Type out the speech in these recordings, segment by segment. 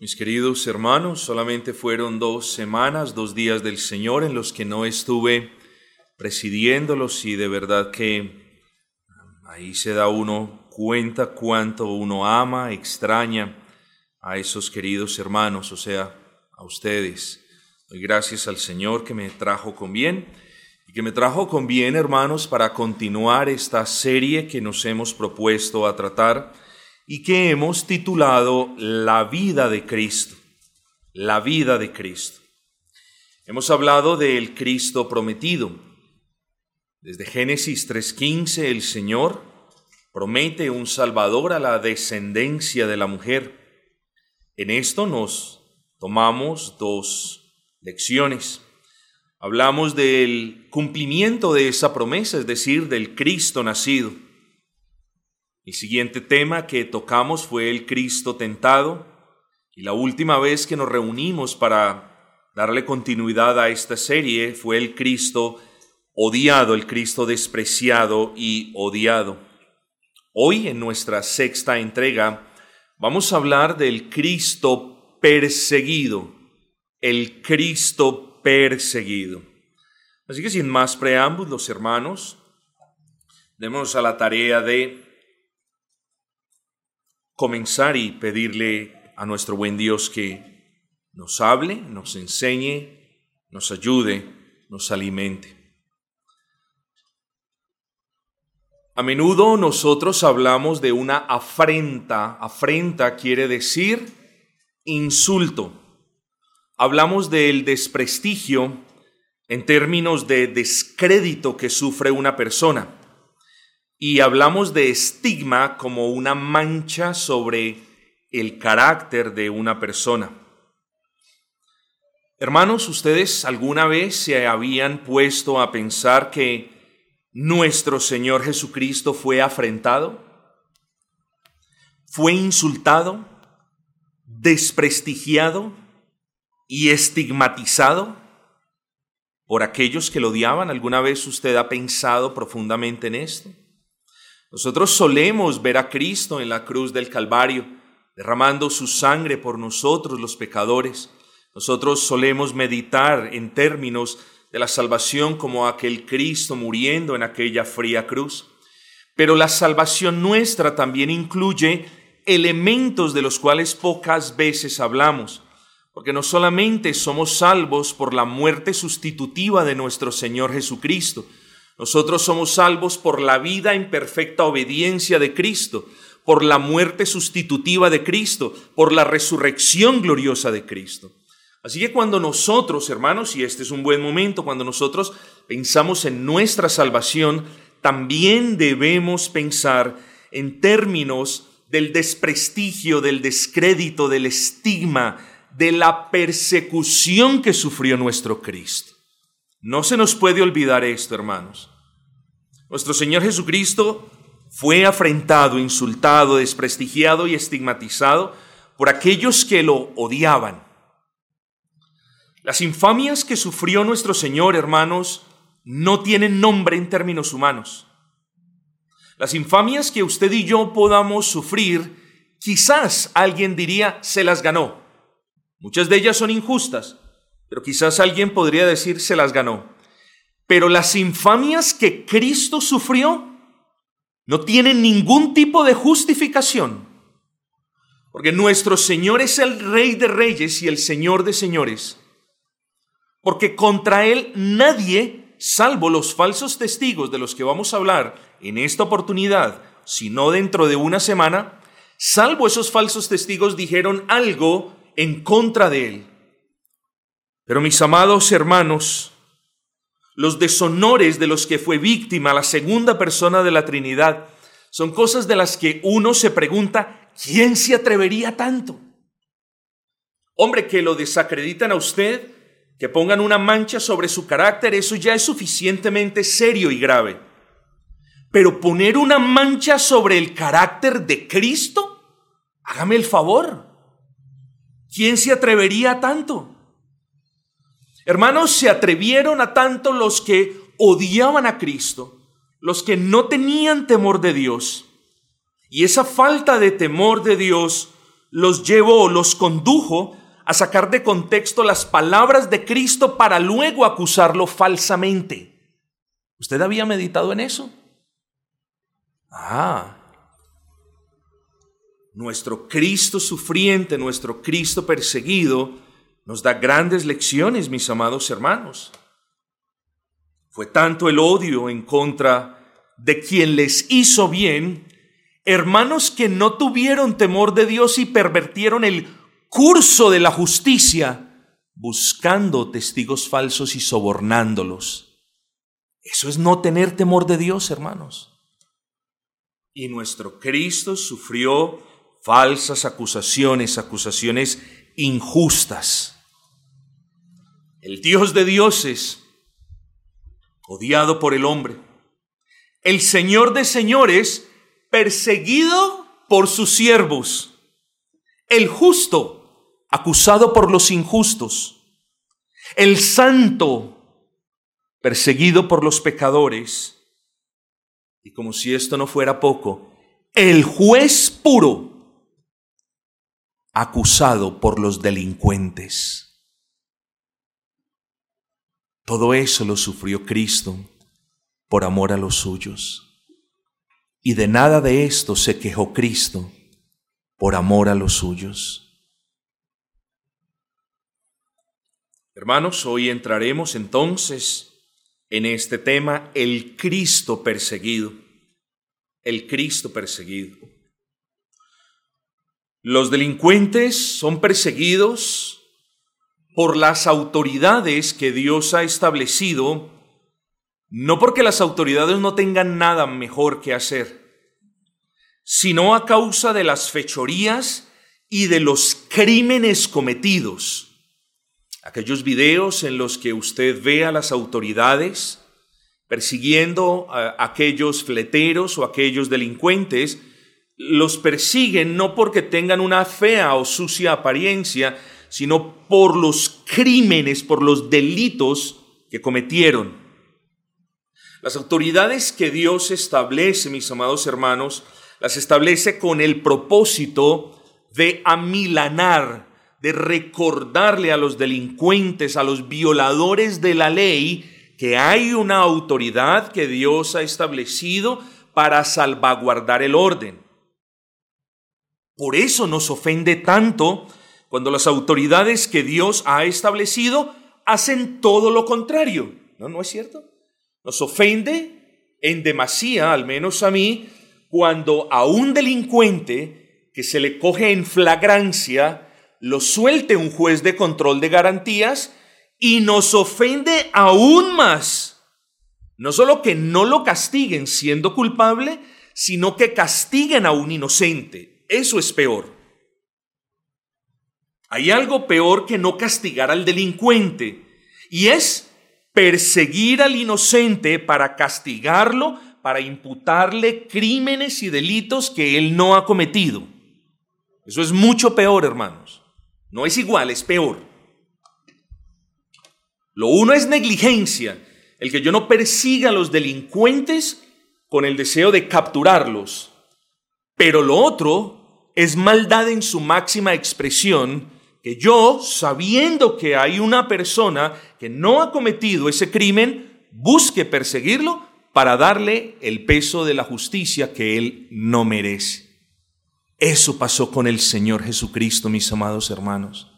Mis queridos hermanos, solamente fueron dos semanas, dos días del Señor en los que no estuve presidiéndolos y de verdad que ahí se da uno cuenta cuánto uno ama, extraña a esos queridos hermanos, o sea, a ustedes. Doy gracias al Señor que me trajo con bien y que me trajo con bien, hermanos, para continuar esta serie que nos hemos propuesto a tratar y que hemos titulado La vida de Cristo. La vida de Cristo. Hemos hablado del Cristo prometido. Desde Génesis 3.15 el Señor promete un Salvador a la descendencia de la mujer. En esto nos tomamos dos lecciones. Hablamos del cumplimiento de esa promesa, es decir, del Cristo nacido. El siguiente tema que tocamos fue el Cristo tentado y la última vez que nos reunimos para darle continuidad a esta serie fue el Cristo odiado, el Cristo despreciado y odiado. Hoy en nuestra sexta entrega vamos a hablar del Cristo perseguido, el Cristo perseguido. Así que sin más preámbulos, hermanos, demos a la tarea de comenzar y pedirle a nuestro buen Dios que nos hable, nos enseñe, nos ayude, nos alimente. A menudo nosotros hablamos de una afrenta. Afrenta quiere decir insulto. Hablamos del desprestigio en términos de descrédito que sufre una persona y hablamos de estigma como una mancha sobre el carácter de una persona. Hermanos, ¿ustedes alguna vez se habían puesto a pensar que nuestro Señor Jesucristo fue afrentado? ¿Fue insultado? ¿Desprestigiado? ¿Y estigmatizado? por aquellos que lo odiaban. ¿Alguna vez usted ha pensado profundamente en esto? Nosotros solemos ver a Cristo en la cruz del Calvario, derramando su sangre por nosotros los pecadores. Nosotros solemos meditar en términos de la salvación como aquel Cristo muriendo en aquella fría cruz. Pero la salvación nuestra también incluye elementos de los cuales pocas veces hablamos, porque no solamente somos salvos por la muerte sustitutiva de nuestro Señor Jesucristo, nosotros somos salvos por la vida en perfecta obediencia de Cristo, por la muerte sustitutiva de Cristo, por la resurrección gloriosa de Cristo. Así que cuando nosotros, hermanos, y este es un buen momento, cuando nosotros pensamos en nuestra salvación, también debemos pensar en términos del desprestigio, del descrédito, del estigma, de la persecución que sufrió nuestro Cristo. No se nos puede olvidar esto, hermanos. Nuestro Señor Jesucristo fue afrentado, insultado, desprestigiado y estigmatizado por aquellos que lo odiaban. Las infamias que sufrió nuestro Señor, hermanos, no tienen nombre en términos humanos. Las infamias que usted y yo podamos sufrir, quizás alguien diría, se las ganó. Muchas de ellas son injustas, pero quizás alguien podría decir, se las ganó. Pero las infamias que Cristo sufrió no tienen ningún tipo de justificación. Porque nuestro Señor es el Rey de Reyes y el Señor de Señores. Porque contra Él nadie, salvo los falsos testigos de los que vamos a hablar en esta oportunidad, sino dentro de una semana, salvo esos falsos testigos dijeron algo en contra de Él. Pero mis amados hermanos, los deshonores de los que fue víctima la segunda persona de la Trinidad, son cosas de las que uno se pregunta, ¿quién se atrevería tanto? Hombre, que lo desacreditan a usted, que pongan una mancha sobre su carácter, eso ya es suficientemente serio y grave. Pero poner una mancha sobre el carácter de Cristo, hágame el favor. ¿Quién se atrevería tanto? Hermanos, se atrevieron a tanto los que odiaban a Cristo, los que no tenían temor de Dios. Y esa falta de temor de Dios los llevó, los condujo a sacar de contexto las palabras de Cristo para luego acusarlo falsamente. ¿Usted había meditado en eso? Ah, nuestro Cristo sufriente, nuestro Cristo perseguido, nos da grandes lecciones, mis amados hermanos. Fue tanto el odio en contra de quien les hizo bien, hermanos que no tuvieron temor de Dios y pervertieron el curso de la justicia, buscando testigos falsos y sobornándolos. Eso es no tener temor de Dios, hermanos. Y nuestro Cristo sufrió falsas acusaciones, acusaciones injustas. El Dios de dioses, odiado por el hombre. El Señor de señores, perseguido por sus siervos. El justo, acusado por los injustos. El santo, perseguido por los pecadores. Y como si esto no fuera poco, el juez puro, acusado por los delincuentes. Todo eso lo sufrió Cristo por amor a los suyos. Y de nada de esto se quejó Cristo por amor a los suyos. Hermanos, hoy entraremos entonces en este tema, el Cristo perseguido. El Cristo perseguido. Los delincuentes son perseguidos por las autoridades que Dios ha establecido, no porque las autoridades no tengan nada mejor que hacer, sino a causa de las fechorías y de los crímenes cometidos. Aquellos videos en los que usted ve a las autoridades persiguiendo a aquellos fleteros o aquellos delincuentes, los persiguen no porque tengan una fea o sucia apariencia, sino por los crímenes, por los delitos que cometieron. Las autoridades que Dios establece, mis amados hermanos, las establece con el propósito de amilanar, de recordarle a los delincuentes, a los violadores de la ley, que hay una autoridad que Dios ha establecido para salvaguardar el orden. Por eso nos ofende tanto cuando las autoridades que Dios ha establecido hacen todo lo contrario. ¿No, no es cierto? Nos ofende en demasía, al menos a mí, cuando a un delincuente que se le coge en flagrancia, lo suelte un juez de control de garantías y nos ofende aún más. No solo que no lo castiguen siendo culpable, sino que castiguen a un inocente. Eso es peor. Hay algo peor que no castigar al delincuente y es perseguir al inocente para castigarlo, para imputarle crímenes y delitos que él no ha cometido. Eso es mucho peor, hermanos. No es igual, es peor. Lo uno es negligencia, el que yo no persiga a los delincuentes con el deseo de capturarlos. Pero lo otro es maldad en su máxima expresión, que yo, sabiendo que hay una persona que no ha cometido ese crimen, busque perseguirlo para darle el peso de la justicia que él no merece. Eso pasó con el Señor Jesucristo, mis amados hermanos.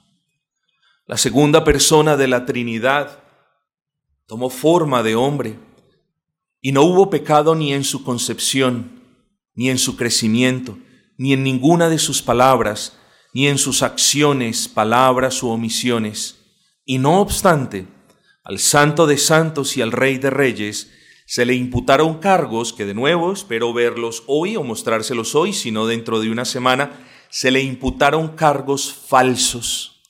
La segunda persona de la Trinidad tomó forma de hombre y no hubo pecado ni en su concepción, ni en su crecimiento, ni en ninguna de sus palabras, ni en sus acciones, palabras u omisiones. Y no obstante, al Santo de Santos y al Rey de Reyes se le imputaron cargos que de nuevo espero verlos hoy o mostrárselos hoy, sino dentro de una semana, se le imputaron cargos falsos.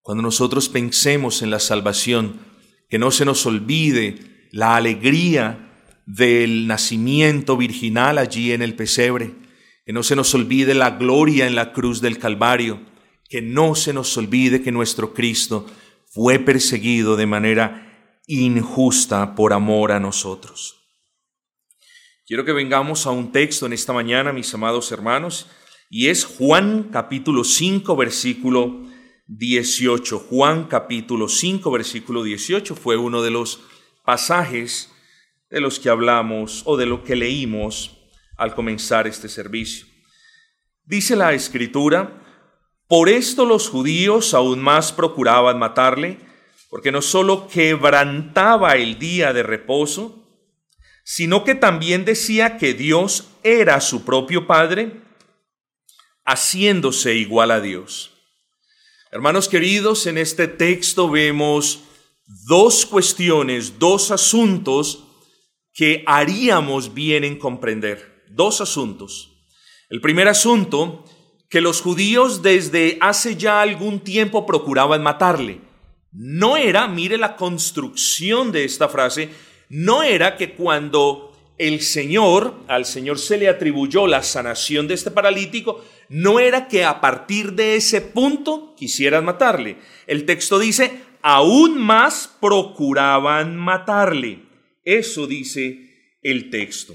Cuando nosotros pensemos en la salvación, que no se nos olvide la alegría del nacimiento virginal allí en el pesebre, que no se nos olvide la gloria en la cruz del Calvario, que no se nos olvide que nuestro Cristo fue perseguido de manera injusta por amor a nosotros. Quiero que vengamos a un texto en esta mañana, mis amados hermanos, Y es Juan capítulo 5, versículo 18. Juan capítulo 5, versículo 18 fue uno de los pasajes de los que hablamos o de lo que leímos al comenzar este servicio. Dice la escritura, por esto los judíos aún más procuraban matarle, porque no solo quebrantaba el día de reposo, sino que también decía que Dios era su propio Padre, haciéndose igual a Dios. Hermanos queridos, en este texto vemos dos cuestiones, dos asuntos que haríamos bien en comprender. Dos asuntos. El primer asunto, que los judíos desde hace ya algún tiempo procuraban matarle. No era, mire la construcción de esta frase, no era que cuando el Señor, al Señor se le atribuyó la sanación de este paralítico, no era que a partir de ese punto quisieran matarle. El texto dice, aún más procuraban matarle. Eso dice el texto.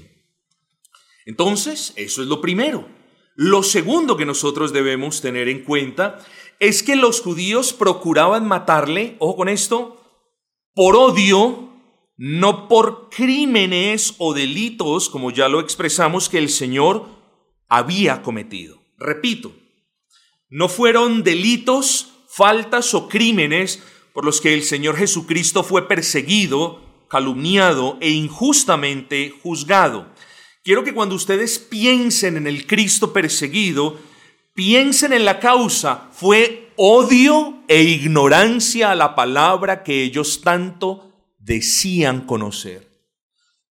Entonces, eso es lo primero. Lo segundo que nosotros debemos tener en cuenta es que los judíos procuraban matarle, ojo con esto, por odio, no por crímenes o delitos, como ya lo expresamos, que el Señor había cometido. Repito, no fueron delitos, faltas o crímenes por los que el Señor Jesucristo fue perseguido, calumniado e injustamente juzgado. Quiero que cuando ustedes piensen en el Cristo perseguido, piensen en la causa. Fue odio e ignorancia a la palabra que ellos tanto decían conocer.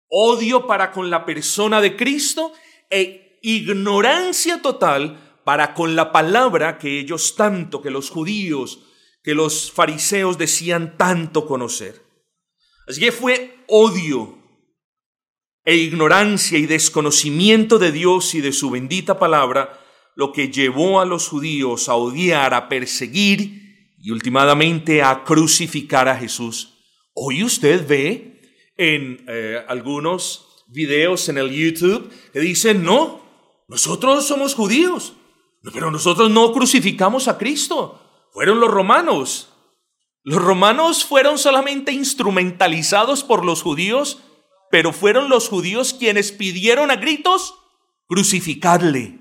Odio para con la persona de Cristo e ignorancia total para con la palabra que ellos tanto, que los judíos, que los fariseos decían tanto conocer. Así que fue odio e ignorancia y desconocimiento de Dios y de su bendita palabra lo que llevó a los judíos a odiar, a perseguir y últimamente a crucificar a Jesús. Hoy usted ve en eh, algunos videos en el YouTube que dicen, no, nosotros somos judíos, pero nosotros no crucificamos a Cristo. Fueron los romanos. Los romanos fueron solamente instrumentalizados por los judíos, pero fueron los judíos quienes pidieron a gritos crucificarle.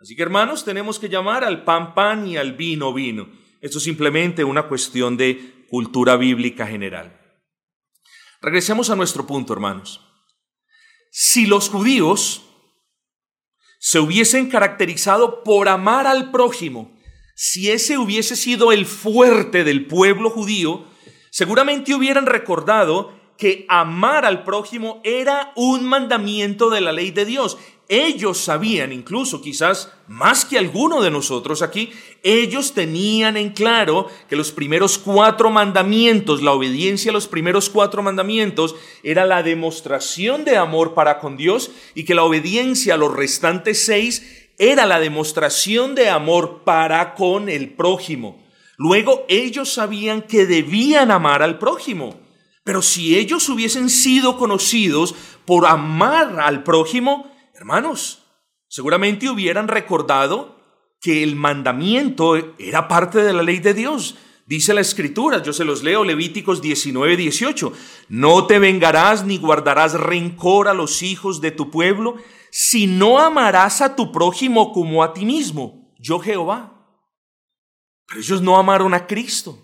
Así que hermanos, tenemos que llamar al pan pan y al vino vino. Esto es simplemente una cuestión de cultura bíblica general. Regresemos a nuestro punto, hermanos. Si los judíos se hubiesen caracterizado por amar al prójimo, si ese hubiese sido el fuerte del pueblo judío, seguramente hubieran recordado que amar al prójimo era un mandamiento de la ley de Dios. Ellos sabían, incluso quizás más que alguno de nosotros aquí, ellos tenían en claro que los primeros cuatro mandamientos, la obediencia a los primeros cuatro mandamientos, era la demostración de amor para con Dios y que la obediencia a los restantes seis era la demostración de amor para con el prójimo. Luego ellos sabían que debían amar al prójimo. Pero si ellos hubiesen sido conocidos por amar al prójimo, hermanos, seguramente hubieran recordado que el mandamiento era parte de la ley de Dios. Dice la escritura, yo se los leo, Levíticos 19, 18, no te vengarás ni guardarás rencor a los hijos de tu pueblo, si no amarás a tu prójimo como a ti mismo, yo Jehová. Pero ellos no amaron a Cristo,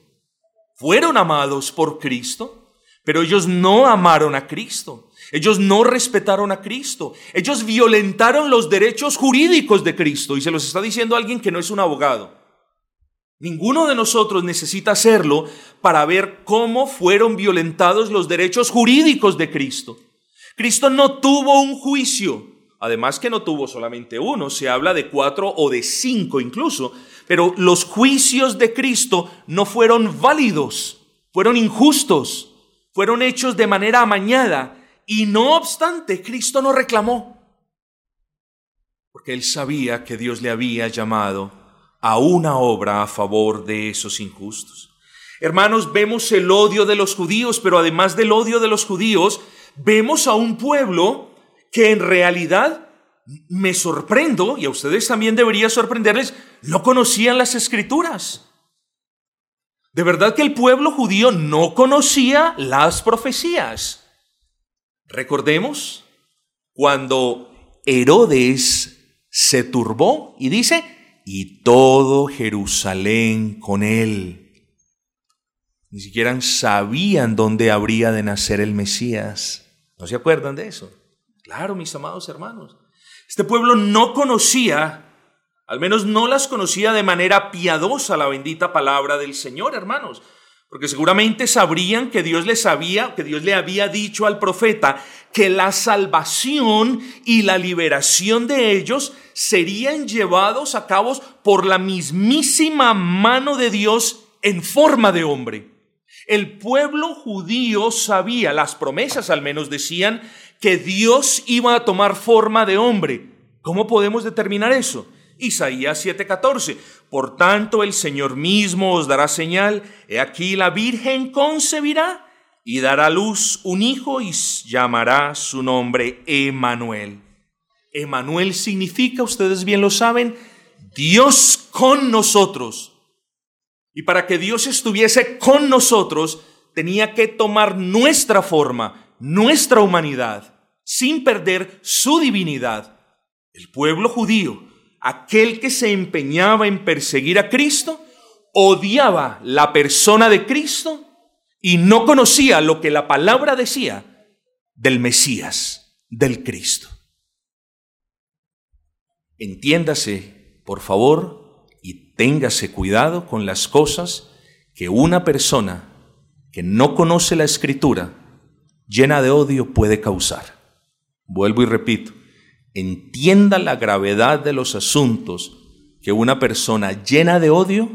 fueron amados por Cristo pero ellos no amaron a Cristo. Ellos no respetaron a Cristo. Ellos violentaron los derechos jurídicos de Cristo. Y se los está diciendo alguien que no es un abogado. Ninguno de nosotros necesita hacerlo para ver cómo fueron violentados los derechos jurídicos de Cristo. Cristo no tuvo un juicio. Además que no tuvo solamente uno, se habla de cuatro o de cinco incluso. Pero los juicios de Cristo no fueron válidos, fueron injustos fueron hechos de manera amañada y no obstante Cristo no reclamó, porque él sabía que Dios le había llamado a una obra a favor de esos injustos. Hermanos, vemos el odio de los judíos, pero además del odio de los judíos, vemos a un pueblo que en realidad me sorprendo, y a ustedes también debería sorprenderles, no conocían las escrituras. De verdad que el pueblo judío no conocía las profecías. Recordemos cuando Herodes se turbó y dice, y todo Jerusalén con él. Ni siquiera sabían dónde habría de nacer el Mesías. ¿No se acuerdan de eso? Claro, mis amados hermanos. Este pueblo no conocía, al menos no las conocía de manera piadosa la bendita palabra del Señor, hermanos. Porque seguramente sabrían que Dios les había, que Dios le había dicho al profeta que la salvación y la liberación de ellos serían llevados a cabo por la mismísima mano de Dios en forma de hombre. El pueblo judío sabía, las promesas al menos decían, que Dios iba a tomar forma de hombre. ¿Cómo podemos determinar eso? Isaías 7:14. Por tanto, el Señor mismo os dará señal. He aquí la Virgen concebirá y dará luz un hijo y llamará su nombre Emanuel. Emanuel significa, ustedes bien lo saben, Dios con nosotros. Y para que Dios estuviese con nosotros, tenía que tomar nuestra forma, nuestra humanidad, sin perder su divinidad. El pueblo judío, aquel que se empeñaba en perseguir a Cristo, odiaba la persona de Cristo y no conocía lo que la palabra decía del Mesías, del Cristo. Entiéndase, por favor, téngase cuidado con las cosas que una persona que no conoce la escritura llena de odio puede causar. Vuelvo y repito, entienda la gravedad de los asuntos que una persona llena de odio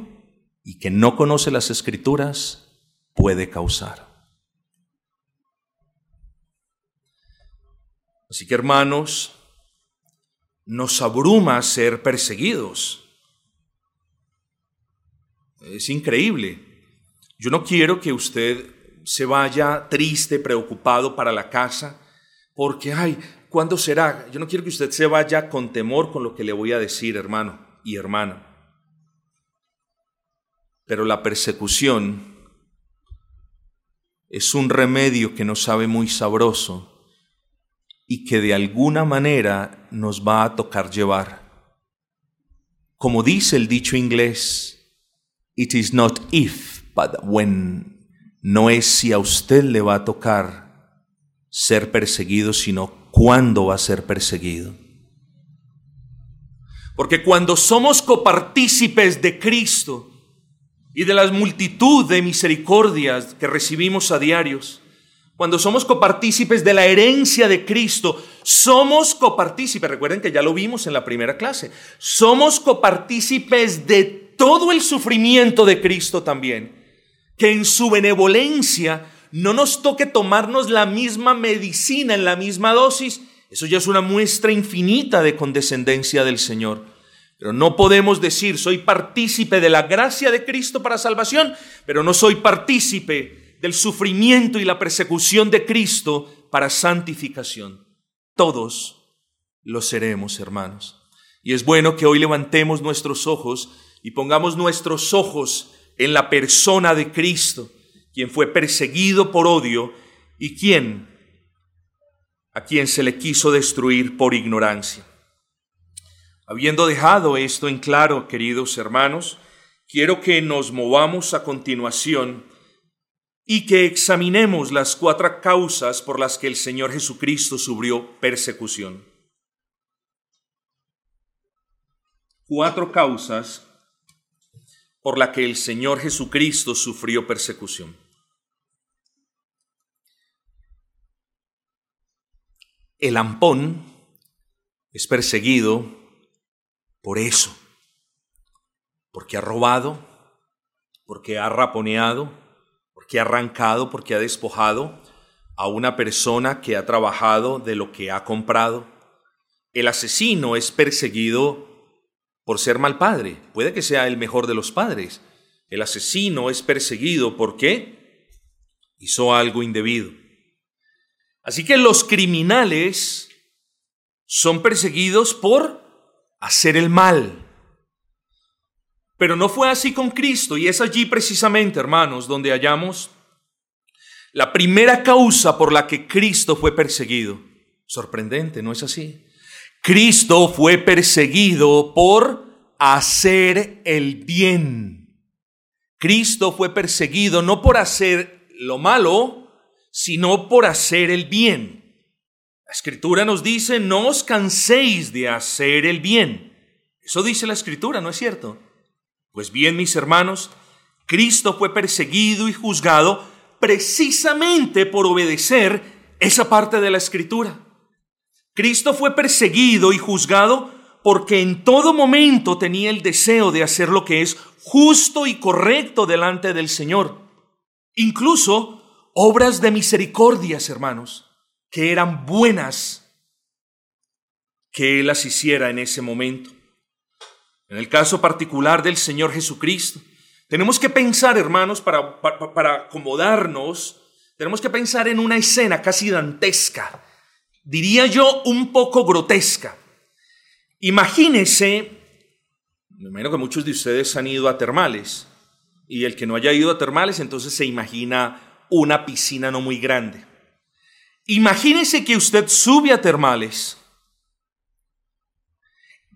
y que no conoce las escrituras puede causar. Así que hermanos, nos abruma ser perseguidos es increíble. Yo no quiero que usted se vaya triste, preocupado para la casa, porque, ay, ¿cuándo será? Yo no quiero que usted se vaya con temor con lo que le voy a decir, hermano y hermana. Pero la persecución es un remedio que nos sabe muy sabroso y que de alguna manera nos va a tocar llevar. Como dice el dicho inglés, It is not if, but when. No es si a usted le va a tocar ser perseguido, sino cuándo va a ser perseguido. Porque cuando somos copartícipes de Cristo y de la multitud de misericordias que recibimos a diarios, cuando somos copartícipes de la herencia de Cristo, somos copartícipes, recuerden que ya lo vimos en la primera clase, somos copartícipes de todo el sufrimiento de Cristo también, que en su benevolencia no nos toque tomarnos la misma medicina en la misma dosis, eso ya es una muestra infinita de condescendencia del Señor. Pero no podemos decir, soy partícipe de la gracia de Cristo para salvación, pero no soy partícipe del sufrimiento y la persecución de Cristo para santificación. Todos lo seremos, hermanos. Y es bueno que hoy levantemos nuestros ojos y pongamos nuestros ojos en la persona de Cristo, quien fue perseguido por odio y quien a quien se le quiso destruir por ignorancia. Habiendo dejado esto en claro, queridos hermanos, quiero que nos movamos a continuación y que examinemos las cuatro causas por las que el Señor Jesucristo sufrió persecución. Cuatro causas por la que el Señor Jesucristo sufrió persecución. El ampón es perseguido por eso, porque ha robado, porque ha raponeado, porque ha arrancado, porque ha despojado a una persona que ha trabajado de lo que ha comprado. El asesino es perseguido por ser mal padre. Puede que sea el mejor de los padres. El asesino es perseguido porque hizo algo indebido. Así que los criminales son perseguidos por hacer el mal. Pero no fue así con Cristo y es allí precisamente, hermanos, donde hallamos la primera causa por la que Cristo fue perseguido. Sorprendente, ¿no es así? Cristo fue perseguido por hacer el bien. Cristo fue perseguido no por hacer lo malo, sino por hacer el bien. La escritura nos dice, no os canséis de hacer el bien. Eso dice la escritura, ¿no es cierto? Pues bien, mis hermanos, Cristo fue perseguido y juzgado precisamente por obedecer esa parte de la escritura. Cristo fue perseguido y juzgado porque en todo momento tenía el deseo de hacer lo que es justo y correcto delante del Señor. Incluso obras de misericordias, hermanos, que eran buenas que Él las hiciera en ese momento. En el caso particular del Señor Jesucristo, tenemos que pensar, hermanos, para, para, acomodarnos, tenemos que pensar en una escena casi dantesca diría yo, un poco grotesca. Imagínese, me imagino que muchos de ustedes han ido a termales, y el que no haya ido a termales, entonces se imagina una piscina no muy grande. Imagínese que usted sube a termales,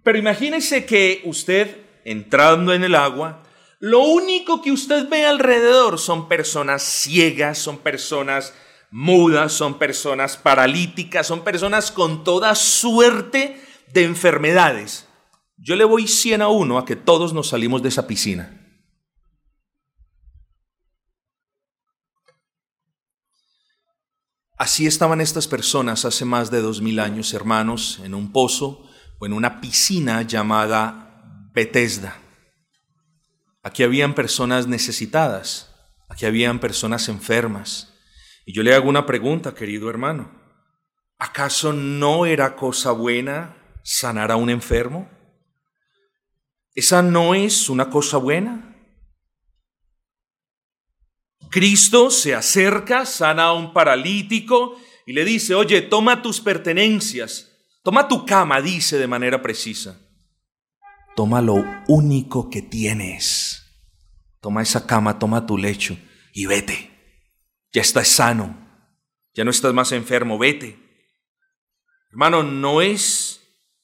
pero imagínese que usted, entrando en el agua, lo único que usted ve alrededor son personas ciegas, son personas mudas, son personas paralíticas, son personas con toda suerte de enfermedades. Yo le voy 100 a uno a que todos nos salimos de esa piscina. Así estaban estas personas hace más de dos mil años, hermanos, en un pozo o en una piscina llamada Bethesda. Aquí habían personas necesitadas, aquí habían personas enfermas, y yo le hago una pregunta, querido hermano. ¿Acaso no era cosa buena sanar a un enfermo? ¿Esa no es una cosa buena? Cristo se acerca, sana a un paralítico y le dice, oye, toma tus pertenencias, toma tu cama, dice de manera precisa. Toma lo único que tienes. Toma esa cama, toma tu lecho y vete ya estás sano, ya no estás más enfermo, vete. Hermano, ¿no es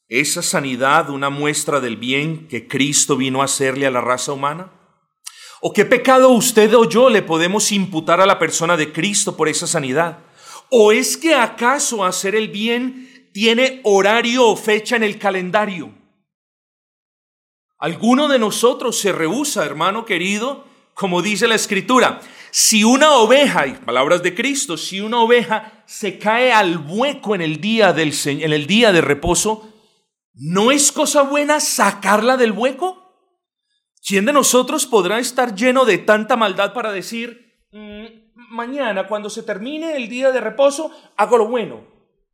esa sanidad una muestra del bien que Cristo vino a hacerle a la raza humana? ¿O qué pecado usted o yo le podemos imputar a la persona de Cristo por esa sanidad? ¿O es que acaso hacer el bien tiene horario o fecha en el calendario? ¿Alguno de nosotros se rehúsa, hermano querido, como dice la escritura, si una oveja, y palabras de Cristo, si una oveja se cae al hueco en el día del en el día de reposo, ¿no es cosa buena sacarla del hueco? ¿Quién de nosotros podrá estar lleno de tanta maldad para decir, mm, mañana cuando se termine el día de reposo, hago lo bueno?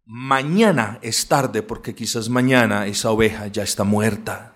Mañana es tarde porque quizás mañana esa oveja ya está muerta.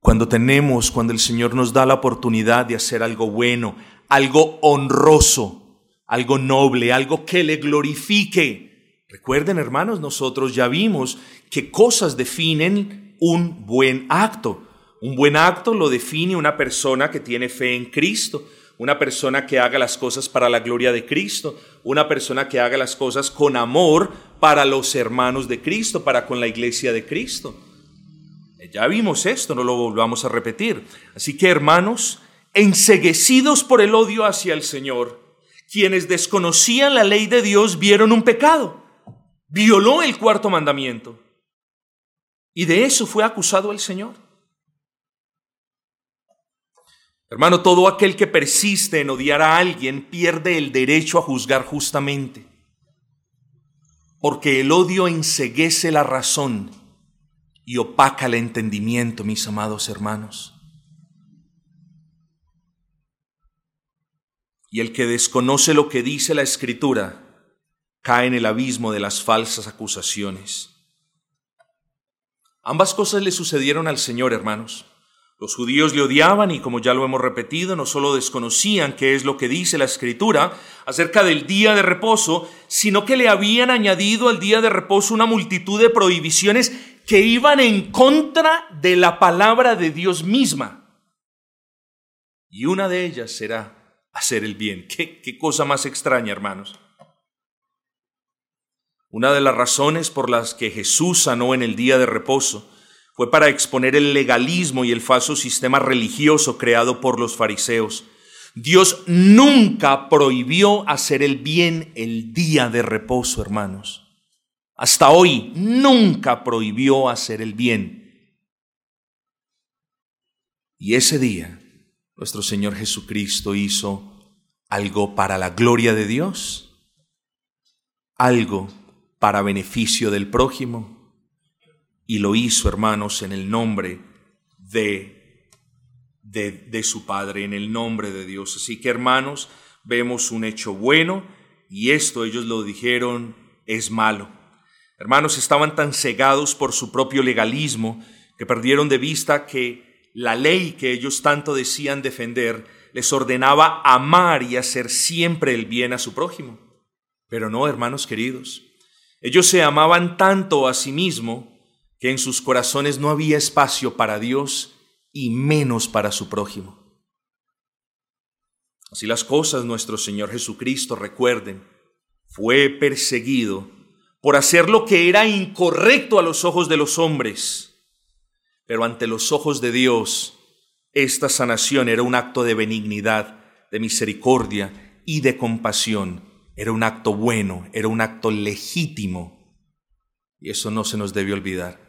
Cuando tenemos, cuando el Señor nos da la oportunidad de hacer algo bueno, algo honroso, algo noble, algo que le glorifique. Recuerden, hermanos, nosotros ya vimos que cosas definen un buen acto. Un buen acto lo define una persona que tiene fe en Cristo, una persona que haga las cosas para la gloria de Cristo, una persona que haga las cosas con amor para los hermanos de Cristo, para con la iglesia de Cristo. Ya vimos esto, no lo volvamos a repetir. Así que hermanos, enseguecidos por el odio hacia el Señor, quienes desconocían la ley de Dios vieron un pecado. Violó el cuarto mandamiento. Y de eso fue acusado el Señor. Hermano, todo aquel que persiste en odiar a alguien pierde el derecho a juzgar justamente. Porque el odio enseguece la razón y opaca el entendimiento, mis amados hermanos. Y el que desconoce lo que dice la Escritura cae en el abismo de las falsas acusaciones. Ambas cosas le sucedieron al Señor, hermanos. Los judíos le odiaban y como ya lo hemos repetido, no solo desconocían qué es lo que dice la escritura acerca del día de reposo, sino que le habían añadido al día de reposo una multitud de prohibiciones que iban en contra de la palabra de Dios misma. Y una de ellas será hacer el bien. ¿Qué, qué cosa más extraña, hermanos? Una de las razones por las que Jesús sanó en el día de reposo fue para exponer el legalismo y el falso sistema religioso creado por los fariseos. Dios nunca prohibió hacer el bien el día de reposo, hermanos. Hasta hoy nunca prohibió hacer el bien. Y ese día nuestro Señor Jesucristo hizo algo para la gloria de Dios, algo para beneficio del prójimo y lo hizo, hermanos, en el nombre de, de, de, su Padre, en el nombre de Dios. Así que, hermanos, vemos un hecho bueno y esto ellos lo dijeron es malo. Hermanos, estaban tan cegados por su propio legalismo que perdieron de vista que la ley que ellos tanto decían defender les ordenaba amar y hacer siempre el bien a su prójimo. Pero no, hermanos queridos, ellos se amaban tanto a sí mismos en sus corazones no había espacio para Dios y menos para su prójimo. Así las cosas, nuestro Señor Jesucristo, recuerden, fue perseguido por hacer lo que era incorrecto a los ojos de los hombres, pero ante los ojos de Dios, esta sanación era un acto de benignidad, de misericordia y de compasión. Era un acto bueno, era un acto legítimo. Y eso no se nos debe olvidar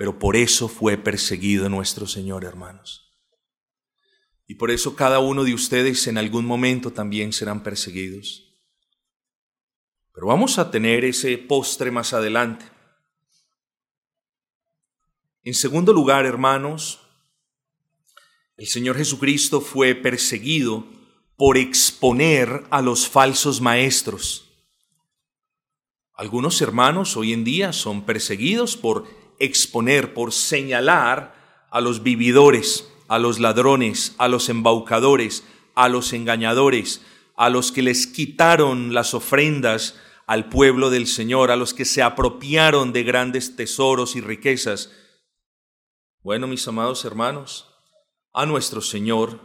pero por eso fue perseguido nuestro Señor, hermanos. Y por eso cada uno de ustedes en algún momento también serán perseguidos. Pero vamos a tener ese postre más adelante. En segundo lugar, hermanos, el Señor Jesucristo fue perseguido por exponer a los falsos maestros. Algunos hermanos hoy en día son perseguidos por exponer, por señalar a los vividores, a los ladrones, a los embaucadores, a los engañadores, a los que les quitaron las ofrendas al pueblo del Señor, a los que se apropiaron de grandes tesoros y riquezas. Bueno, mis amados hermanos, a nuestro Señor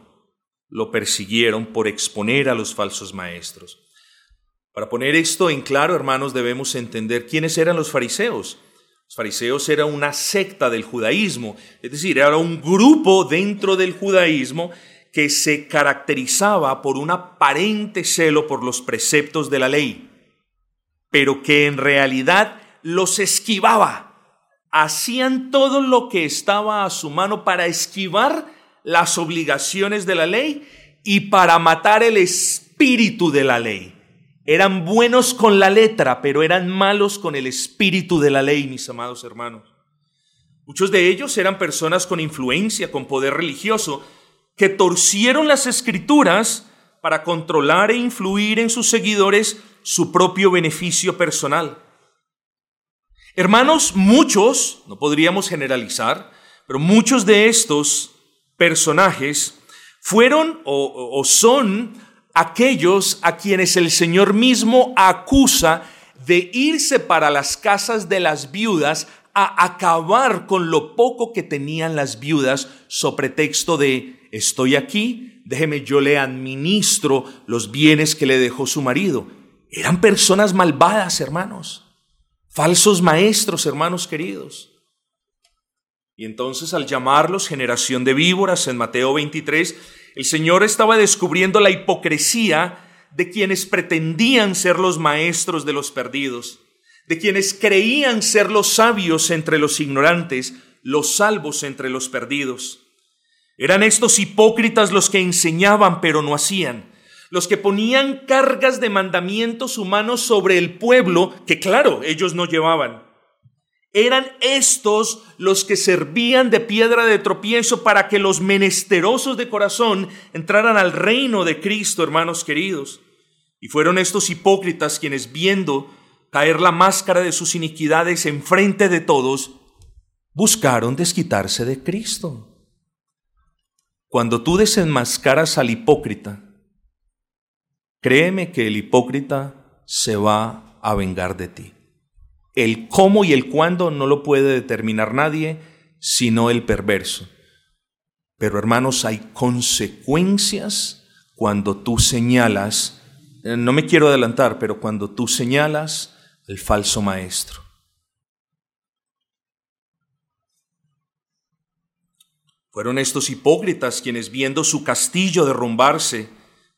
lo persiguieron por exponer a los falsos maestros. Para poner esto en claro, hermanos, debemos entender quiénes eran los fariseos. Los fariseos era una secta del judaísmo, es decir, era un grupo dentro del judaísmo que se caracterizaba por un aparente celo por los preceptos de la ley, pero que en realidad los esquivaba. Hacían todo lo que estaba a su mano para esquivar las obligaciones de la ley y para matar el espíritu de la ley. Eran buenos con la letra, pero eran malos con el espíritu de la ley, mis amados hermanos. Muchos de ellos eran personas con influencia, con poder religioso, que torcieron las escrituras para controlar e influir en sus seguidores su propio beneficio personal. Hermanos, muchos, no podríamos generalizar, pero muchos de estos personajes fueron o, son aquellos a quienes el Señor mismo acusa de irse para las casas de las viudas a acabar con lo poco que tenían las viudas sobre pretexto de estoy aquí, déjeme yo le administro los bienes que le dejó su marido. Eran personas malvadas, hermanos, falsos maestros, hermanos queridos. Y entonces al llamarlos generación de víboras en Mateo 23, el Señor estaba descubriendo la hipocresía de quienes pretendían ser los maestros de los perdidos, de quienes creían ser los sabios entre los ignorantes, los salvos entre los perdidos. Eran estos hipócritas los que enseñaban pero no hacían, los que ponían cargas de mandamientos humanos sobre el pueblo que claro, ellos no llevaban. Eran estos los que servían de piedra de tropiezo para que los menesterosos de corazón entraran al reino de Cristo, hermanos queridos. Y fueron estos hipócritas quienes, viendo caer la máscara de sus iniquidades enfrente de todos, buscaron desquitarse de Cristo. cuando tú desenmascaras al hipócrita, créeme que el hipócrita se va a vengar de ti. El cómo y el cuándo no lo puede determinar nadie, sino el perverso. Pero hermanos, hay consecuencias cuando tú señalas, eh, no me quiero adelantar, pero cuando tú señalas el falso maestro. Fueron estos hipócritas quienes viendo su castillo derrumbarse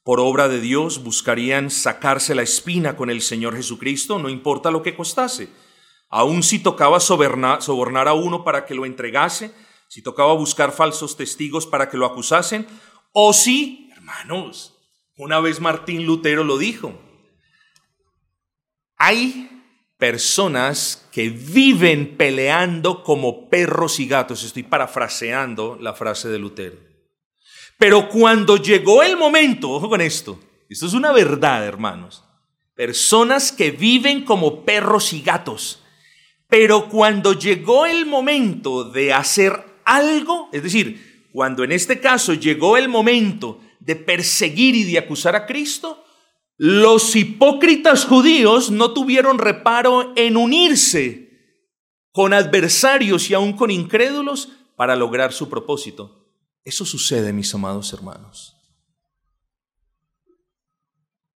por obra de Dios buscarían sacarse la espina con el Señor Jesucristo, no importa lo que costase. Aun si tocaba sobornar, a uno para que lo entregase, si tocaba buscar falsos testigos para que lo acusasen, o si, hermanos, una vez Martín Lutero lo dijo, hay personas que viven peleando como perros y gatos. Estoy parafraseando la frase de Lutero. Pero cuando llegó el momento, ojo con esto, esto es una verdad, hermanos, personas que viven como perros y gatos, pero cuando llegó el momento de hacer algo, es decir, cuando en este caso llegó el momento de perseguir y de acusar a Cristo, los hipócritas judíos no tuvieron reparo en unirse con adversarios y aún con incrédulos para lograr su propósito. Eso sucede, mis amados hermanos.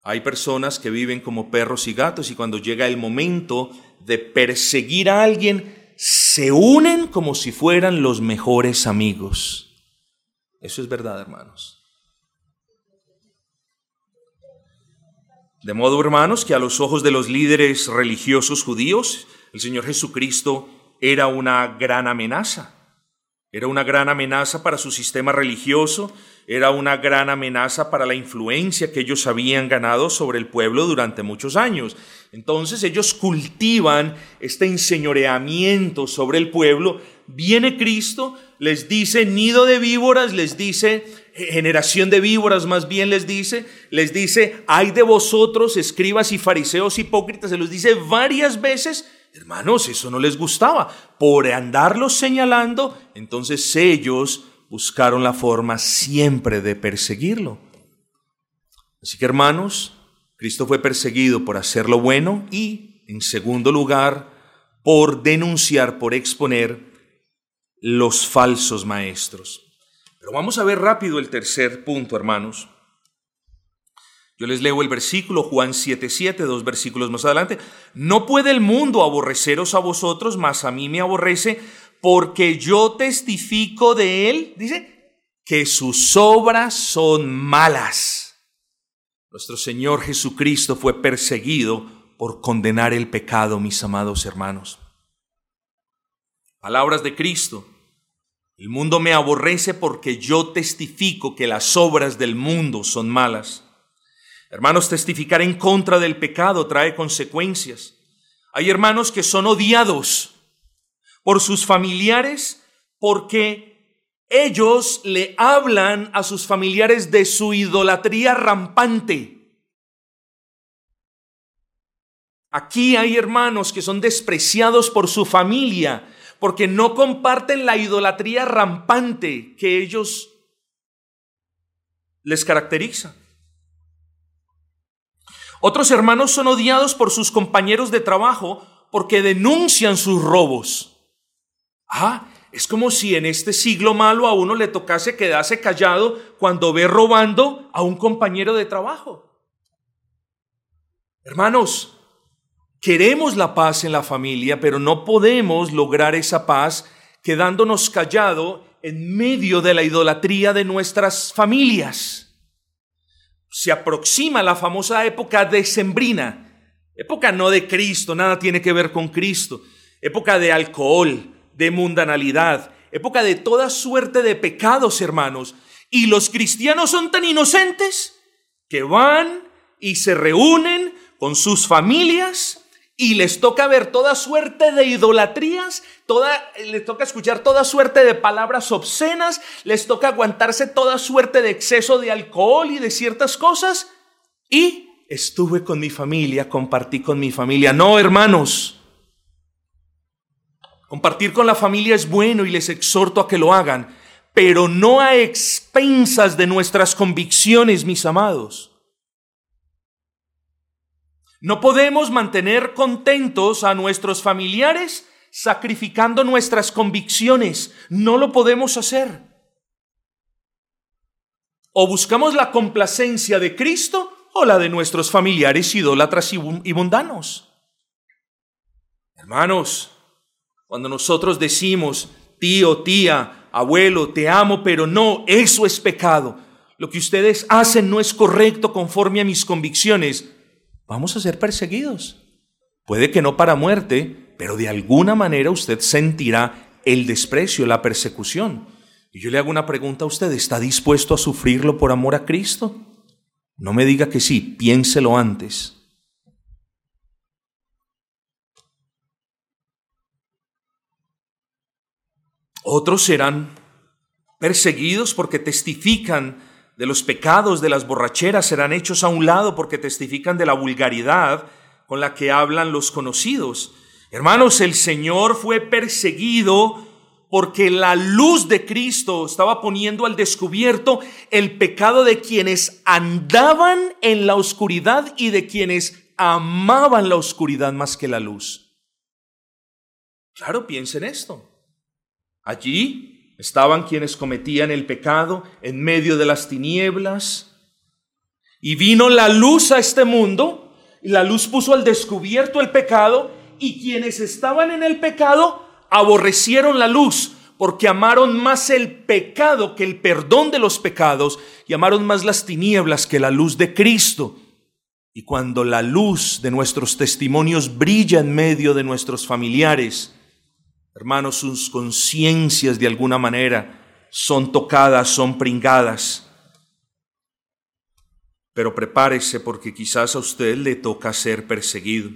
Hay personas que viven como perros y gatos y cuando llega el momento de perseguir a alguien, se unen como si fueran los mejores amigos. Eso es verdad, hermanos. De modo, hermanos, que a los ojos de los líderes religiosos judíos, el Señor Jesucristo era una gran amenaza. Era una gran amenaza para su sistema religioso, era una gran amenaza para la influencia que ellos habían ganado sobre el pueblo durante muchos años. Entonces ellos cultivan este enseñoreamiento sobre el pueblo. Viene Cristo, les dice nido de víboras, les dice generación de víboras más bien les dice, les dice, hay de vosotros, escribas y fariseos hipócritas, se los dice varias veces, hermanos, eso no les gustaba. Por andarlos señalando, entonces ellos buscaron la forma siempre de perseguirlo. Así que hermanos, Cristo fue perseguido por hacer lo bueno y, en segundo lugar, por denunciar, por exponer los falsos maestros. Pero vamos a ver rápido el tercer punto, hermanos. Yo les leo el versículo Juan 7:7, dos versículos más adelante. No puede el mundo aborreceros a vosotros, mas a mí me aborrece, porque yo testifico de él, dice, que sus obras son malas. Nuestro Señor Jesucristo fue perseguido por condenar el pecado, mis amados hermanos. Palabras de Cristo. El mundo me aborrece porque yo testifico que las obras del mundo son malas. Hermanos, testificar en contra del pecado trae consecuencias. Hay hermanos que son odiados por sus familiares porque ellos le hablan a sus familiares de su idolatría rampante. Aquí hay hermanos que son despreciados por su familia porque no comparten la idolatría rampante que ellos les caracteriza. Otros hermanos son odiados por sus compañeros de trabajo porque denuncian sus robos. Ah, es como si en este siglo malo a uno le tocase quedarse callado cuando ve robando a un compañero de trabajo. Hermanos, Queremos la paz en la familia, pero no podemos lograr esa paz quedándonos callado en medio de la idolatría de nuestras familias. Se aproxima la famosa época decembrina, época no de Cristo, nada tiene que ver con Cristo, época de alcohol, de mundanalidad, época de toda suerte de pecados, hermanos. Y los cristianos son tan inocentes que van y se reúnen con sus familias y les toca ver toda suerte de idolatrías, toda, les toca escuchar toda suerte de palabras obscenas, les toca aguantarse toda suerte de exceso de alcohol y de ciertas cosas. Y estuve con mi familia, compartí con mi familia. No, hermanos. Compartir con la familia es bueno y les exhorto a que lo hagan, pero no a expensas de nuestras convicciones, mis amados. No podemos mantener contentos a nuestros familiares sacrificando nuestras convicciones. No lo podemos hacer. O buscamos la complacencia de Cristo o la de nuestros familiares idólatras y mundanos. Hermanos, cuando nosotros decimos, tío, tía, abuelo, te amo, pero no, eso es pecado. Lo que ustedes hacen no es correcto conforme a mis convicciones. Vamos a ser perseguidos. Puede que no para muerte, pero de alguna manera usted sentirá el desprecio, la persecución. Y yo le hago una pregunta a usted, ¿está dispuesto a sufrirlo por amor a Cristo? No me diga que sí, piénselo antes. Otros serán perseguidos porque testifican de los pecados, de las borracheras, serán hechos a un lado porque testifican de la vulgaridad con la que hablan los conocidos. Hermanos, el Señor fue perseguido porque la luz de Cristo estaba poniendo al descubierto el pecado de quienes andaban en la oscuridad y de quienes amaban la oscuridad más que la luz. Claro, piensen esto. Allí estaban quienes cometían el pecado en medio de las tinieblas. Y vino la luz a este mundo, y la luz puso al descubierto el pecado, y quienes estaban en el pecado aborrecieron la luz, porque amaron más el pecado que el perdón de los pecados, y amaron más las tinieblas que la luz de Cristo. Y cuando la luz de nuestros testimonios brilla en medio de nuestros familiares, Hermanos, sus conciencias de alguna manera son tocadas, son pringadas. Pero prepárese porque quizás a usted le toca ser perseguido.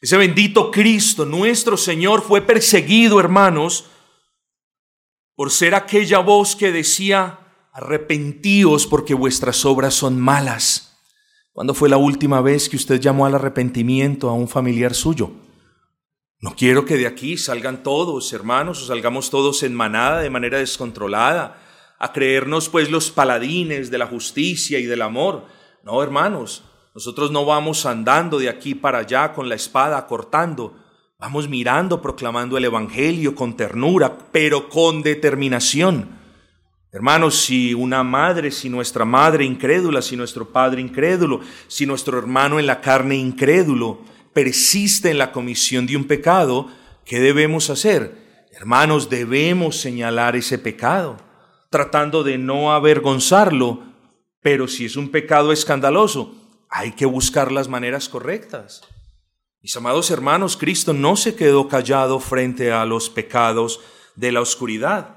Ese bendito Cristo, nuestro Señor, fue perseguido, hermanos, por ser aquella voz que decía, arrepentíos porque vuestras obras son malas. ¿Cuándo fue la última vez que usted llamó al arrepentimiento a un familiar suyo? No quiero que de aquí salgan todos, hermanos, o salgamos todos en manada de manera descontrolada, a creernos pues los paladines de la justicia y del amor. No, hermanos, nosotros no vamos andando de aquí para allá con la espada cortando, vamos mirando, proclamando el Evangelio con ternura, pero con determinación. Hermanos, si una madre, si nuestra madre incrédula, si nuestro padre incrédulo, si nuestro hermano en la carne incrédulo, persiste en la comisión de un pecado, ¿qué debemos hacer? Hermanos, debemos señalar ese pecado, tratando de no avergonzarlo, pero si es un pecado escandaloso, hay que buscar las maneras correctas. Mis amados hermanos, Cristo no se quedó callado frente a los pecados de la oscuridad.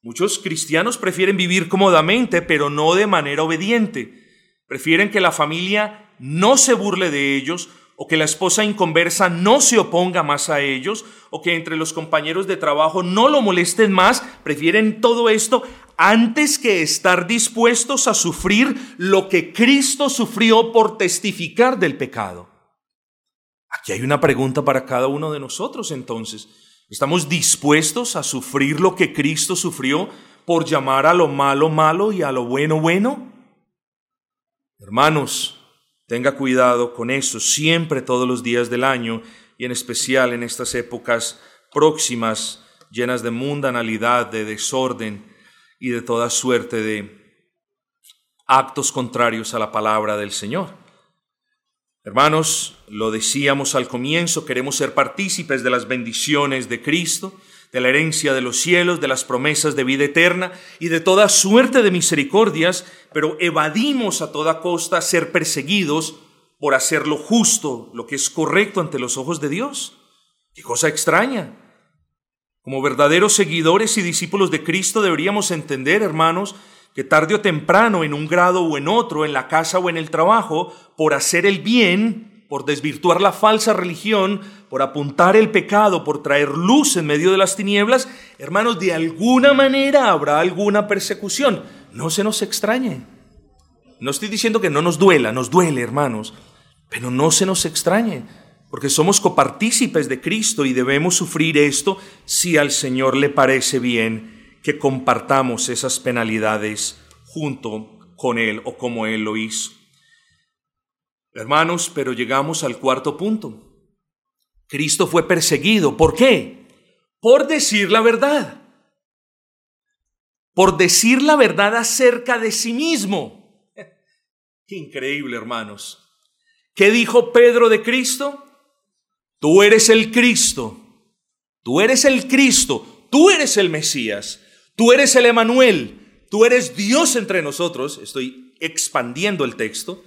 Muchos cristianos prefieren vivir cómodamente, pero no de manera obediente. Prefieren que la familia no se burle de ellos o que la esposa inconversa no se oponga más a ellos, o que entre los compañeros de trabajo no lo molesten más, prefieren todo esto antes que estar dispuestos a sufrir lo que Cristo sufrió por testificar del pecado. Aquí hay una pregunta para cada uno de nosotros entonces. ¿Estamos dispuestos a sufrir lo que Cristo sufrió por llamar a lo malo malo y a lo bueno bueno? Hermanos, Tenga cuidado con eso siempre todos los días del año y en especial en estas épocas próximas llenas de mundanalidad, de desorden y de toda suerte de actos contrarios a la palabra del Señor. Hermanos, lo decíamos al comienzo, queremos ser partícipes de las bendiciones de Cristo, de la herencia de los cielos, de las promesas de vida eterna y de toda suerte de misericordias, pero evadimos a toda costa ser perseguidos por hacer lo justo, lo que es correcto ante los ojos de Dios. Qué cosa extraña. Como verdaderos seguidores y discípulos de Cristo deberíamos entender, hermanos, que tarde o temprano, en un grado o en otro, en la casa o en el trabajo, por hacer el bien, por desvirtuar la falsa religión, por apuntar el pecado, por traer luz en medio de las tinieblas, hermanos, de alguna manera habrá alguna persecución. No se nos extrañe. No estoy diciendo que no nos duela, nos duele, hermanos, pero no se nos extrañe, porque somos copartícipes de Cristo y debemos sufrir esto si al Señor le parece bien que compartamos esas penalidades junto con Él o como Él lo hizo. Hermanos, pero llegamos al cuarto punto. Cristo fue perseguido. ¿Por qué? Por decir la verdad. Por decir la verdad acerca de sí mismo. Increíble, hermanos. ¿Qué dijo Pedro de Cristo? Tú eres el Cristo. Tú eres el Cristo. Tú eres el Mesías. Tú eres el Emanuel. Tú eres Dios entre nosotros. Estoy expandiendo el texto.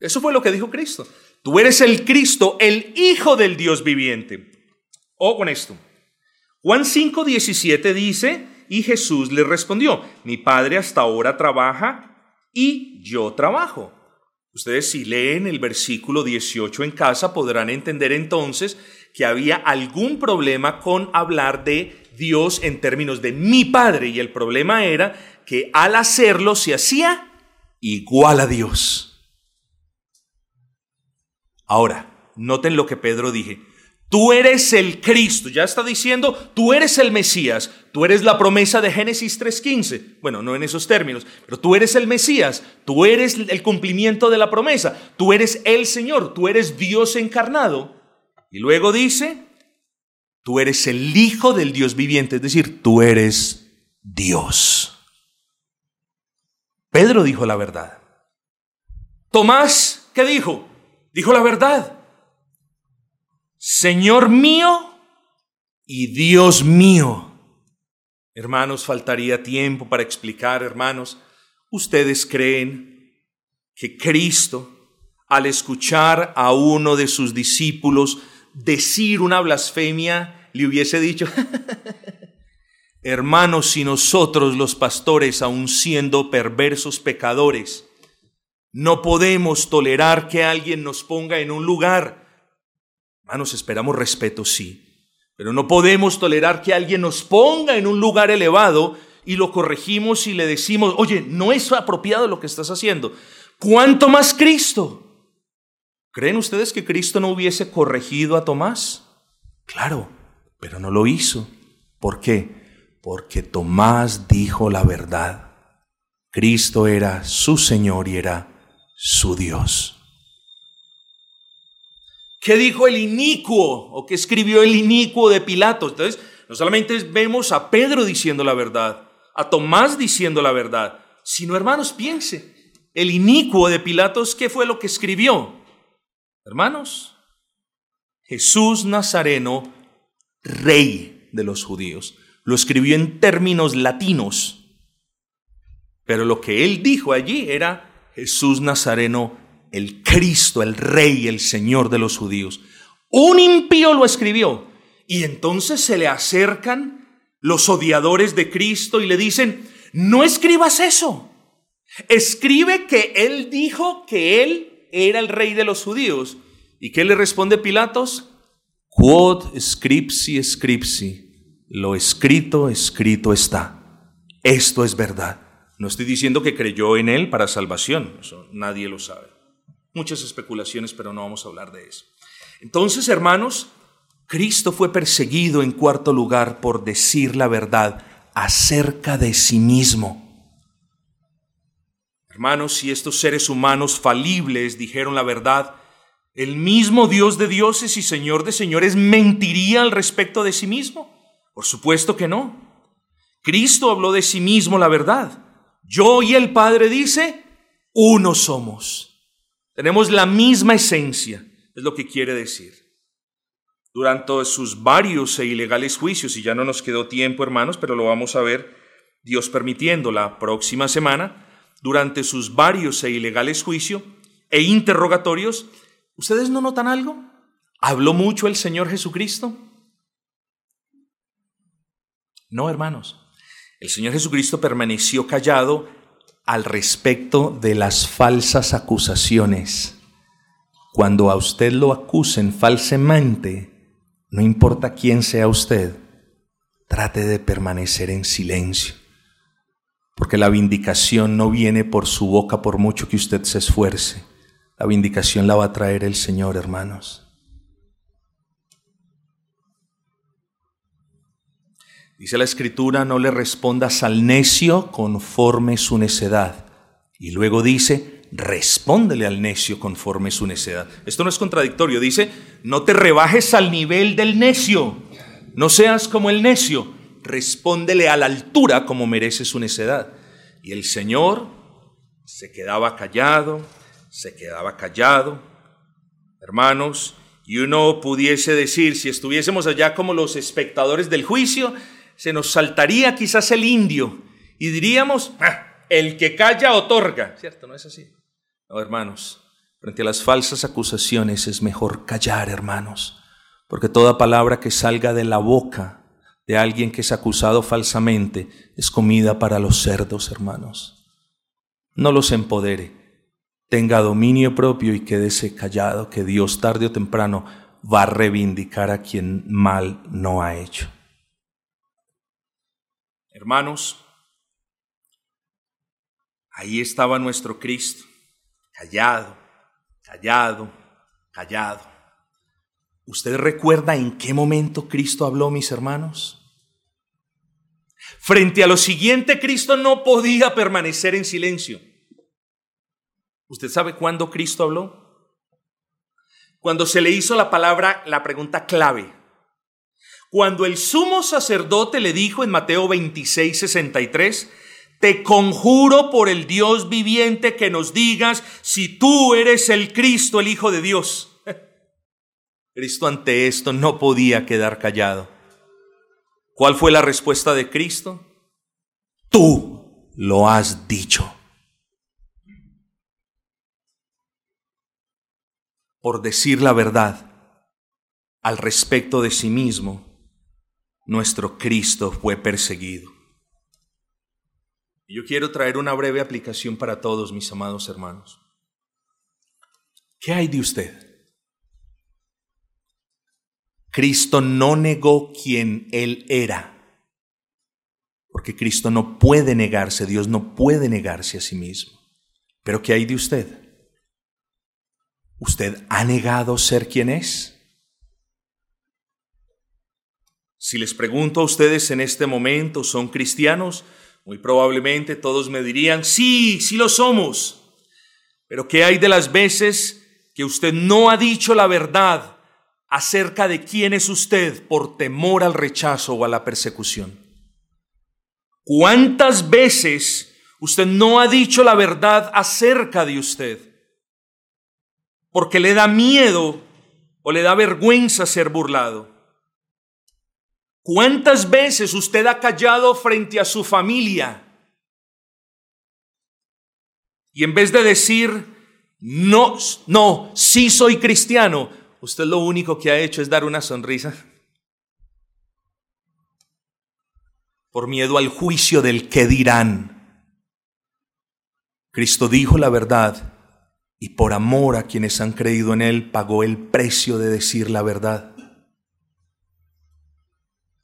Eso fue lo que dijo Cristo. Tú eres el Cristo, el Hijo del Dios viviente. O con esto. Juan 5, 17 dice, y Jesús le respondió, mi Padre hasta ahora trabaja y yo trabajo. Ustedes si leen el versículo 18 en casa podrán entender entonces que había algún problema con hablar de Dios en términos de mi Padre y el problema era que al hacerlo se hacía igual a Dios. Ahora, noten lo que Pedro dije. Tú eres el Cristo, ya está diciendo, tú eres el Mesías, tú eres la promesa de Génesis 3.15. Bueno, no en esos términos, pero tú eres el Mesías, tú eres el cumplimiento de la promesa, tú eres el Señor, tú eres Dios encarnado. Y luego dice, tú eres el Hijo del Dios viviente, es decir, tú eres Dios. Pedro dijo la verdad. Tomás, ¿qué dijo? Dijo la verdad. Señor mío y Dios mío. Hermanos, faltaría tiempo para explicar, hermanos. ¿Ustedes creen que Cristo, al escuchar a uno de sus discípulos decir una blasfemia, le hubiese dicho, hermanos, si nosotros los pastores, aun siendo perversos pecadores, no podemos tolerar que alguien nos ponga en un lugar. Hermanos, esperamos respeto, sí, pero no podemos tolerar que alguien nos ponga en un lugar elevado y lo corregimos y le decimos, oye, no es apropiado lo que estás haciendo. ¿Cuánto más Cristo? ¿Creen ustedes que Cristo no hubiese corregido a Tomás? Claro, pero no lo hizo. ¿Por qué? Porque Tomás dijo la verdad. Cristo era su Señor y era su Dios. ¿Qué dijo el inicuo o qué escribió el inicuo de Pilato? Entonces, no solamente vemos a Pedro diciendo la verdad, a Tomás diciendo la verdad, sino hermanos, piense, el inicuo de Pilatos, ¿qué fue lo que escribió? Hermanos, Jesús Nazareno, rey de los judíos. Lo escribió en términos latinos, pero lo que él dijo allí era Jesús Nazareno, el Cristo, el Rey, el Señor de los judíos. Un impío lo escribió. Y entonces se le acercan los odiadores de Cristo y le dicen, no escribas eso. Escribe que él dijo que él era el rey de los judíos. ¿Y qué le responde Pilatos? Quod scripsi scripsi. Lo escrito, escrito está. Esto es verdad. No estoy diciendo que creyó en Él para salvación, eso nadie lo sabe. Muchas especulaciones, pero no vamos a hablar de eso. Entonces, hermanos, Cristo fue perseguido en cuarto lugar por decir la verdad acerca de sí mismo. Hermanos, si estos seres humanos falibles dijeron la verdad, ¿el mismo Dios de dioses y Señor de señores mentiría al respecto de sí mismo? Por supuesto que no. Cristo habló de sí mismo la verdad. Yo y el Padre dice, uno somos. Tenemos la misma esencia, es lo que quiere decir. Durante sus varios e ilegales juicios, y ya no nos quedó tiempo, hermanos, pero lo vamos a ver, Dios permitiendo, la próxima semana, durante sus varios e ilegales juicios e interrogatorios, ¿ustedes no notan algo? ¿Habló mucho el Señor Jesucristo? No, hermanos. El Señor Jesucristo permaneció callado al respecto de las falsas acusaciones. Cuando a usted lo acusen falsamente, no importa quién sea usted, trate de permanecer en silencio, porque la vindicación no viene por su boca por mucho que usted se esfuerce. La vindicación la va a traer el Señor, hermanos. Dice la escritura, no le respondas al necio conforme su necedad. Y luego dice, respóndele al necio conforme su necedad. Esto no es contradictorio, dice, no te rebajes al nivel del necio, no seas como el necio, respóndele a la altura como merece su necedad. Y el Señor se quedaba callado, se quedaba callado. Hermanos, y uno pudiese decir, si estuviésemos allá como los espectadores del juicio, se nos saltaría quizás el indio y diríamos, ah, el que calla otorga. ¿Cierto? ¿No es así? No, hermanos, frente a las falsas acusaciones es mejor callar, hermanos, porque toda palabra que salga de la boca de alguien que es acusado falsamente es comida para los cerdos, hermanos. No los empodere, tenga dominio propio y quédese callado, que Dios tarde o temprano va a reivindicar a quien mal no ha hecho. Hermanos, ahí estaba nuestro Cristo, callado, callado, callado. ¿Usted recuerda en qué momento Cristo habló, mis hermanos? Frente a lo siguiente, Cristo no podía permanecer en silencio. ¿Usted sabe cuándo Cristo habló? Cuando se le hizo la palabra, la pregunta clave. Cuando el sumo sacerdote le dijo en Mateo 26, 63, te conjuro por el Dios viviente que nos digas si tú eres el Cristo, el Hijo de Dios. Cristo ante esto no podía quedar callado. ¿Cuál fue la respuesta de Cristo? Tú lo has dicho. Por decir la verdad al respecto de sí mismo, nuestro Cristo fue perseguido. Yo quiero traer una breve aplicación para todos, mis amados hermanos. ¿Qué hay de usted? Cristo no negó quien Él era, porque Cristo no puede negarse, Dios no puede negarse a sí mismo. Pero ¿qué hay de usted? ¿Usted ha negado ser quien es? Si les pregunto a ustedes en este momento, ¿son cristianos? Muy probablemente todos me dirían, sí, sí lo somos. Pero ¿qué hay de las veces que usted no ha dicho la verdad acerca de quién es usted por temor al rechazo o a la persecución? ¿Cuántas veces usted no ha dicho la verdad acerca de usted? Porque le da miedo o le da vergüenza ser burlado. ¿Cuántas veces usted ha callado frente a su familia? Y en vez de decir, no, no, sí soy cristiano, usted lo único que ha hecho es dar una sonrisa. Por miedo al juicio del que dirán. Cristo dijo la verdad y por amor a quienes han creído en Él pagó el precio de decir la verdad.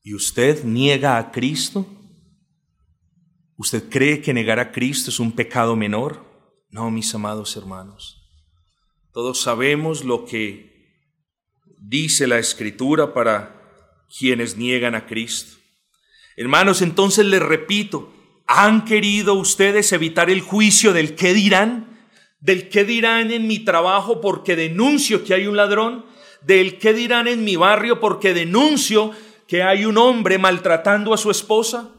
¿Y usted niega a Cristo? ¿Usted cree que negar a Cristo es un pecado menor? No, mis amados hermanos. Todos sabemos lo que dice la Escritura para quienes niegan a Cristo. Hermanos, entonces les repito, ¿han querido ustedes evitar el juicio del qué dirán? ¿Del qué dirán en mi trabajo porque denuncio que hay un ladrón? ¿Del qué dirán en mi barrio porque denuncio que hay un hombre maltratando a su esposa?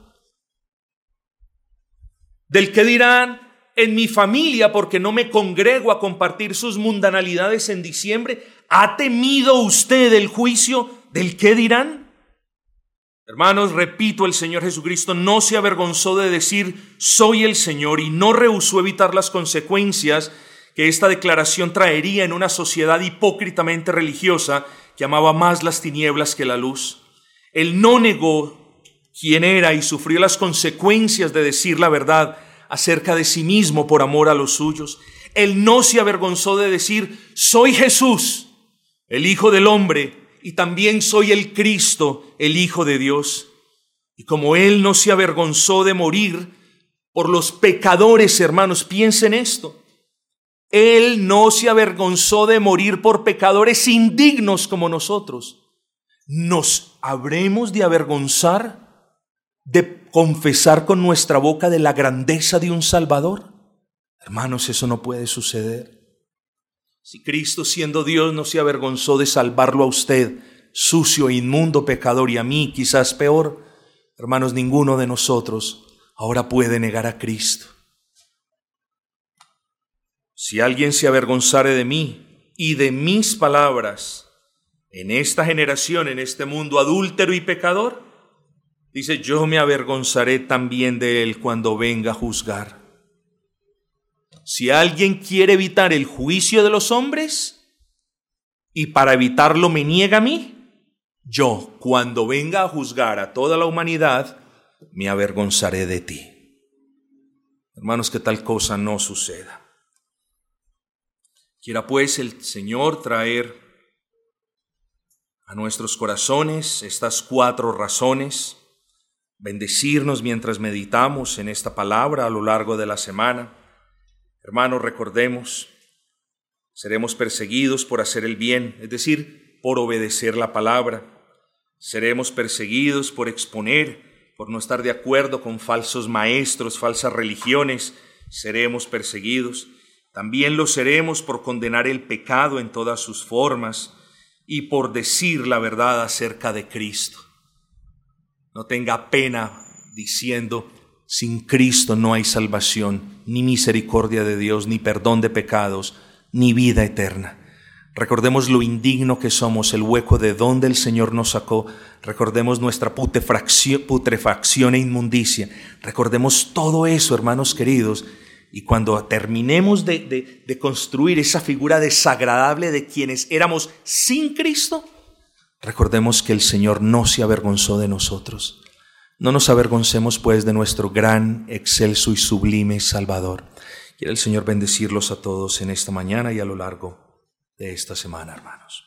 ¿Del que dirán en mi familia porque no me congrego a compartir sus mundanalidades en diciembre? ¿Ha temido usted el juicio del que dirán? Hermanos, repito, el Señor Jesucristo no se avergonzó de decir soy el Señor y no rehusó evitar las consecuencias que esta declaración traería en una sociedad hipócritamente religiosa que amaba más las tinieblas que la luz. Él no negó quién era y sufrió las consecuencias de decir la verdad acerca de sí mismo por amor a los suyos. Él no se avergonzó de decir, soy Jesús, el Hijo del Hombre, y también soy el Cristo, el Hijo de Dios. Y como Él no se avergonzó de morir por los pecadores, hermanos, piensen esto. Él no se avergonzó de morir por pecadores indignos como nosotros. ¿Nos habremos de avergonzar de confesar con nuestra boca de la grandeza de un Salvador? Hermanos, eso no puede suceder. Si Cristo siendo Dios no se avergonzó de salvarlo a usted, sucio, inmundo, pecador, y a mí quizás peor, hermanos, ninguno de nosotros ahora puede negar a Cristo. Si alguien se avergonzare de mí y de mis palabras en esta generación, en este mundo adúltero y pecador, dice, yo me avergonzaré también de él cuando venga a juzgar. Si alguien quiere evitar el juicio de los hombres y para evitarlo me niega a mí, yo cuando venga a juzgar a toda la humanidad, me avergonzaré de ti. Hermanos, que tal cosa no suceda. Quiera pues el Señor traer a nuestros corazones estas cuatro razones, bendecirnos mientras meditamos en esta palabra a lo largo de la semana. Hermanos, recordemos, seremos perseguidos por hacer el bien, es decir, por obedecer la palabra. Seremos perseguidos por exponer, por no estar de acuerdo con falsos maestros, falsas religiones. Seremos perseguidos también lo seremos por condenar el pecado en todas sus formas y por decir la verdad acerca de Cristo. No tenga pena diciendo, sin Cristo no hay salvación, ni misericordia de Dios, ni perdón de pecados, ni vida eterna. Recordemos lo indigno que somos, el hueco de donde el Señor nos sacó. Recordemos nuestra putrefacción e inmundicia. Recordemos todo eso, hermanos queridos, y cuando terminemos de, construir esa figura desagradable de quienes éramos sin Cristo, recordemos que el Señor no se avergonzó de nosotros. No nos avergoncemos pues de nuestro gran, excelso y sublime Salvador. Quiere el Señor bendecirlos a todos en esta mañana y a lo largo de esta semana, hermanos.